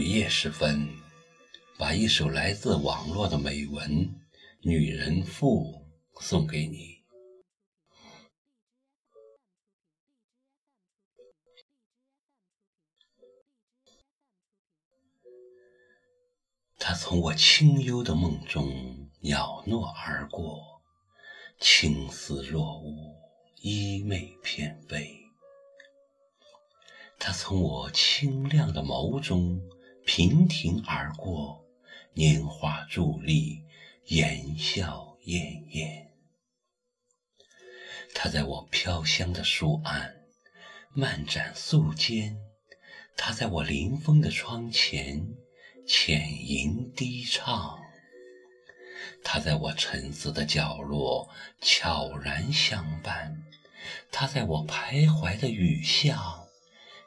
午夜时分，把一首来自网络的美文《女人赋》送给你。他从我清幽的梦中袅娜而过，青丝若雾，衣袂翩飞。他从我清亮的眸中亭亭而过，年华伫立，言笑晏晏。他在我飘香的书案漫展素笺，他在我临风的窗前浅吟低唱，他在我沉思的角落悄然相伴，他在我徘徊的雨巷。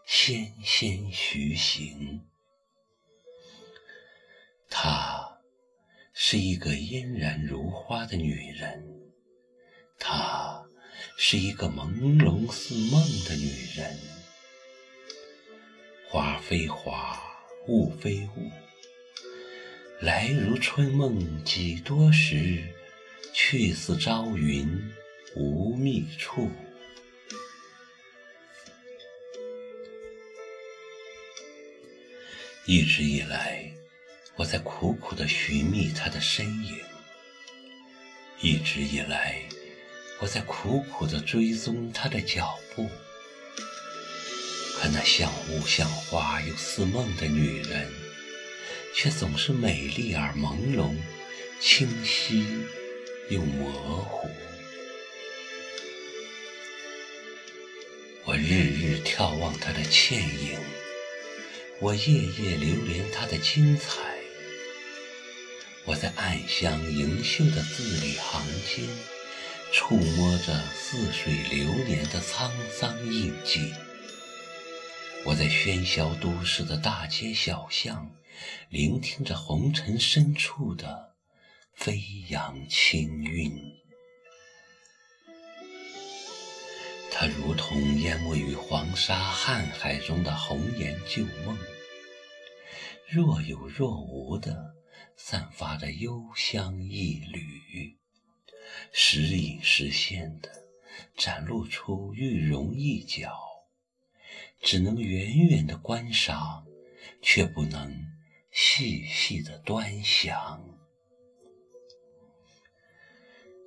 纤纤徐行，是一个嫣然如花的女人，她是一个朦胧似梦的女人。花非花，雾非雾，来如春梦几多时，去似朝云无觅处。一直以来，我在苦苦的寻觅他的身影；一直以来，我在苦苦的追踪他的脚步。可那像雾像花又似梦的女人，却总是美丽而朦胧，清晰又模糊。我日日眺望她的倩影。我夜夜流连他的精彩，我在暗香盈袖的字里行间，触摸着似水流年的沧桑印记。我在喧嚣都市的大街小巷，聆听着红尘深处的飞扬清韵。它如同淹没于黄沙瀚海中的红颜旧梦。若有若无的散发着幽香一缕，时隐时现的展露出玉容一角，只能远远的观赏，却不能细细的端详。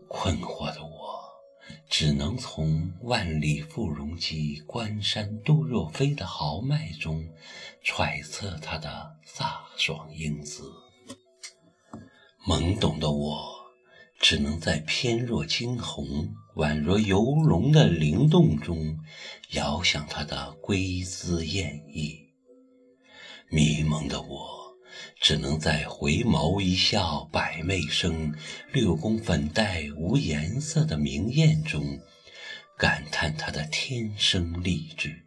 困惑的我。只能从“万里赴戎机，关山度若飞”的豪迈中揣测他的飒爽英姿。懵懂的我，只能在翩若惊鸿、宛若游龙的灵动中，遥想他的归姿艳逸。迷蒙的我。只能在回眸一笑百媚生，六宫粉黛无颜色的明艳中，感叹她的天生丽质。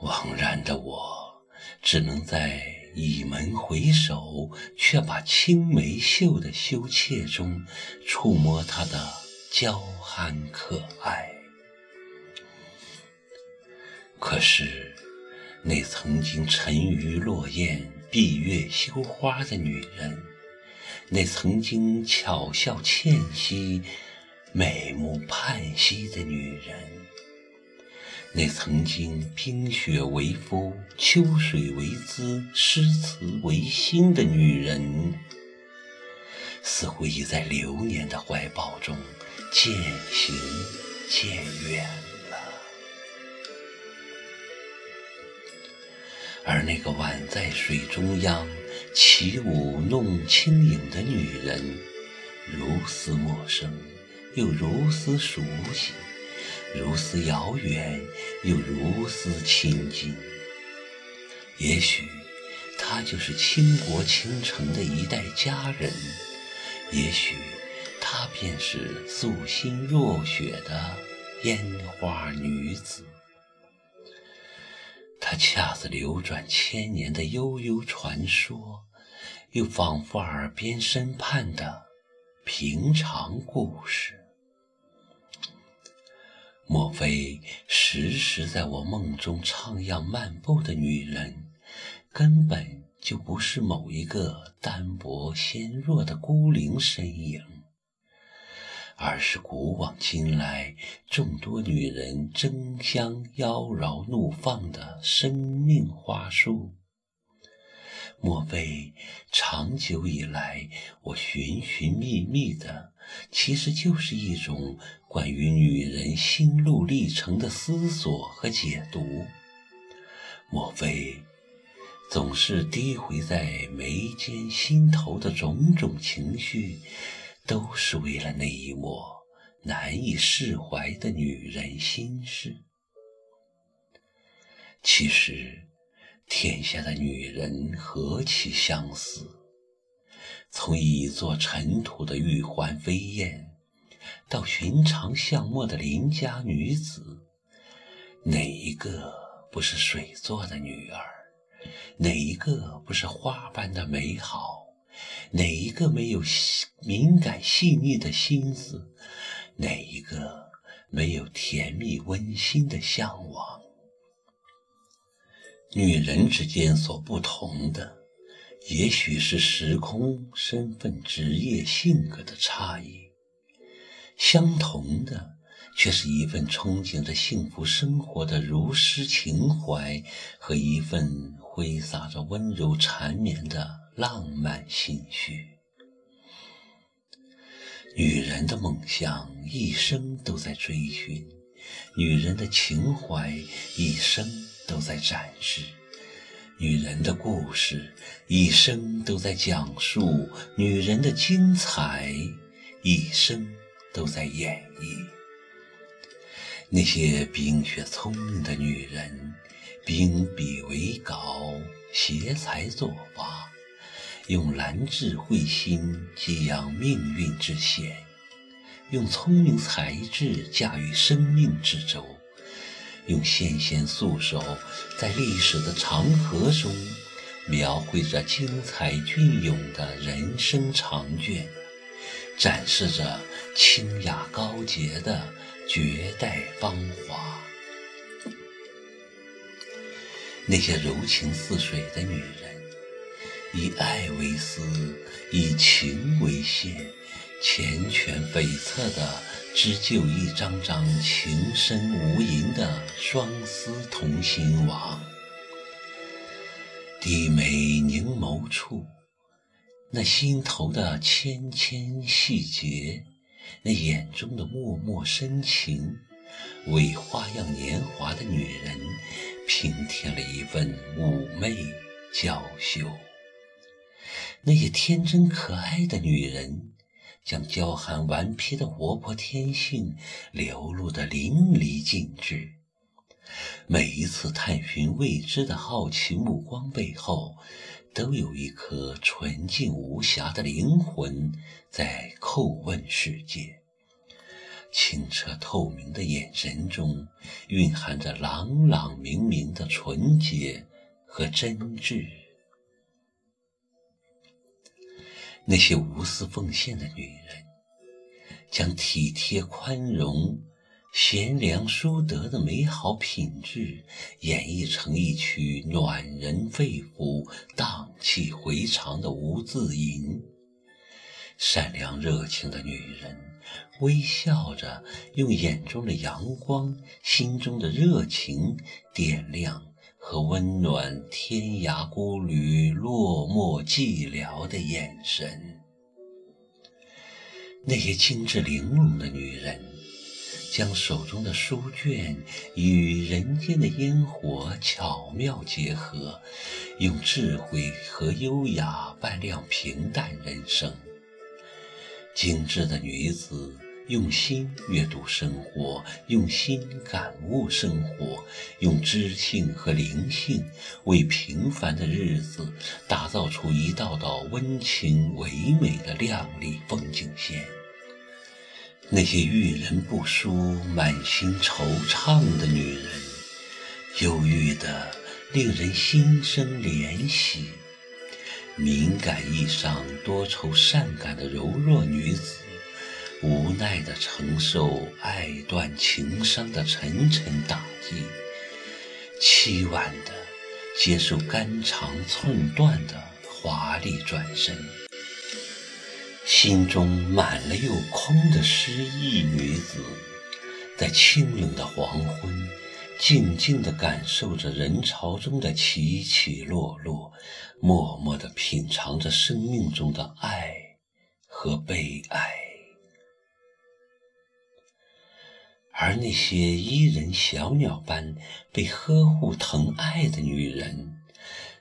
惘然的我，只能在倚门回首，却把青梅嗅的羞怯中，触摸她的娇憨可爱。可是，那曾经沉鱼落雁。闭月羞花的女人，那曾经巧笑倩兮、美目盼兮的女人，那曾经冰雪为肤、秋水为姿、诗词为心的女人，似乎已在流年的怀抱中渐行渐远了。而那个宛在水中央起舞弄清影的女人，如斯陌生，又如斯熟悉；如斯遥远，又如斯亲近。也许，她就是倾国倾城的一代佳人；也许，她便是素心若雪的烟花女子。她恰似流转千年的悠悠传说，又仿佛耳边身畔的平常故事。莫非时时在我梦中徜徉漫步的女人，根本就不是某一个单薄纤弱的孤零身影，而是古往今来众多女人争相妖娆怒放的生命花束。莫非长久以来，我寻寻觅觅的，其实就是一种关于女人心路历程的思索和解读？莫非总是低回在眉间心头的种种情绪，都是为了那一抹难以释怀的女人心事？其实。天下的女人何其相似，从一座尘土的玉环飞燕，到寻常巷陌的邻家女子，哪一个不是水做的女儿？哪一个不是花般的美好？哪一个没有敏感细腻的心思？哪一个没有甜蜜温馨的向往？女人之间所不同的，也许是时空、身份、职业、性格的差异；相同的，却是一份憧憬着幸福生活的如诗情怀和一份挥洒着温柔缠绵的浪漫心绪。女人的梦想，一生都在追寻；女人的情怀，一生。都在展示女人的故事，一生都在讲述女人的精彩，一生都在演绎。那些冰雪聪明的女人，秉笔为稿，携才作画，用兰智慧心激扬命运之弦，用聪明才智驾驭生命之舟。用纤纤素手，在历史的长河中，描绘着精彩隽永的人生长卷，展示着清雅高洁的绝代芳华。那些柔情似水的女人，以爱为丝，以情为线，缱绻悱恻的。织就一张张情深无垠的双丝同心网，低眉凝眸处，那心头的纤纤细节，那眼中的脉脉深情，为花样年华的女人平添了一份妩媚娇羞。那些天真可爱的女人。将娇憨顽皮的活泼天性流露得淋漓尽致。每一次探寻未知的好奇目光背后，都有一颗纯净无瑕的灵魂在叩问世界。清澈透明的眼神中，蕴含着朗朗明明的纯洁和真挚。那些无私奉献的女人，将体贴、宽容、贤良、淑德的美好品质演绎成一曲暖人肺腑、荡气回肠的无字吟。善良热情的女人，微笑着，用眼中的阳光、心中的热情点亮。和温暖天涯孤旅落寞寂寥的眼神，那些精致玲珑的女人，将手中的书卷与人间的烟火巧妙结合，用智慧和优雅扮亮平淡人生。精致的女子。用心阅读生活，用心感悟生活，用知性和灵性为平凡的日子打造出一道道温情唯美的亮丽风景线。那些遇人不淑、满心惆怅的女人，忧郁的令人心生怜惜；敏感易伤多愁善感的柔弱女子。无奈地承受爱断情伤的沉沉打击，凄婉的接受肝肠寸断的华丽转身。心中满了又空的失意女子，在清冷的黄昏，静静地感受着人潮中的起起落落，默默地品尝着生命中的爱和悲哀。而那些伊人小鸟般被呵护疼爱的女人，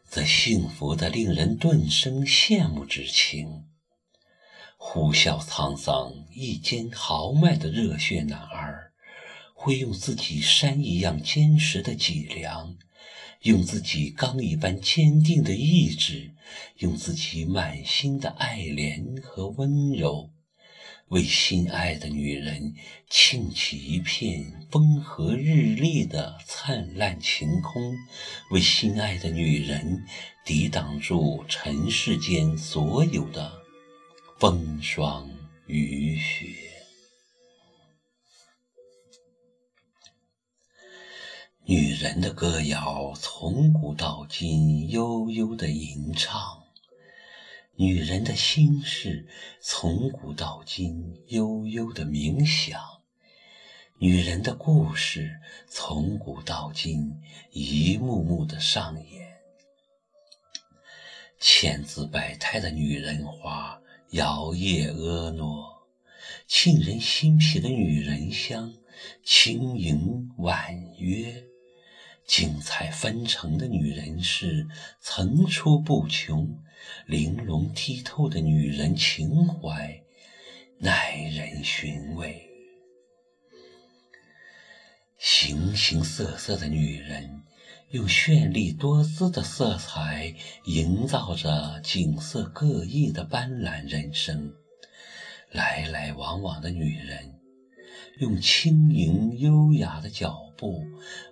则幸福的令人顿生羡慕之情。呼啸沧桑、一肩豪迈的热血男儿，会用自己山一样坚实的脊梁，用自己钢一般坚定的意志，用自己满心的爱怜和温柔，为心爱的女人庆起一片风和日丽的灿烂晴空，为心爱的女人抵挡住尘世间所有的。风霜雨雪，女人的歌谣从古到今悠悠的吟唱，女人的心事从古到今悠悠的冥想，女人的故事从古到今一幕幕的上演，千姿百态的女人花。摇曳婀娜、沁人心脾的女人香，轻盈婉约；精彩纷呈的女人是，层出不穷；玲珑剔透的女人情怀，耐人寻味。形形色色的女人。用绚丽多姿的色彩营造着景色各异的斑斓人生。来来往往的女人，用轻盈优雅的脚步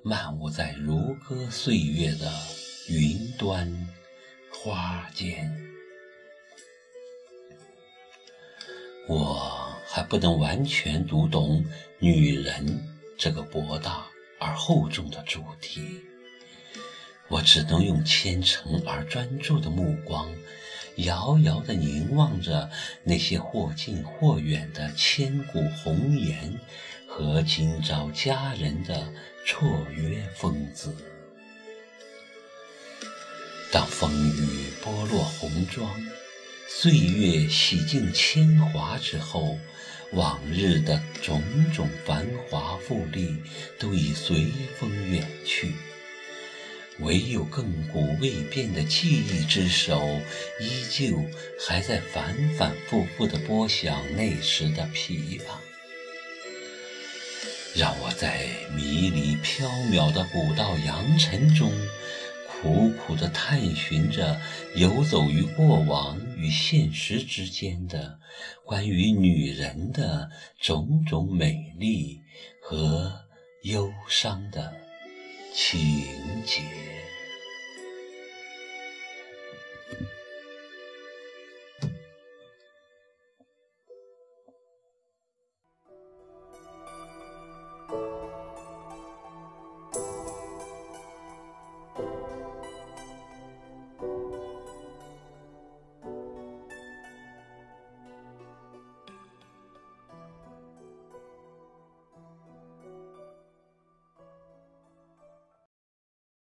漫舞在如歌岁月的云端花间。我还不能完全读懂女人这个博大而厚重的主题。我只能用虔诚而专注的目光，遥遥地凝望着那些或近或远的千古红颜和今朝佳人的绰约风姿。当风雨剥落红妆，岁月洗尽铅华之后，往日的种种繁华富丽都已随风远去。唯有亘古未变的记忆之手，依旧还在反反复复地拨响那时的琵琶。让我在迷离缥缈的古道扬尘中，苦苦地探寻着游走于过往与现实之间的关于女人的种种美丽和忧伤的。情节。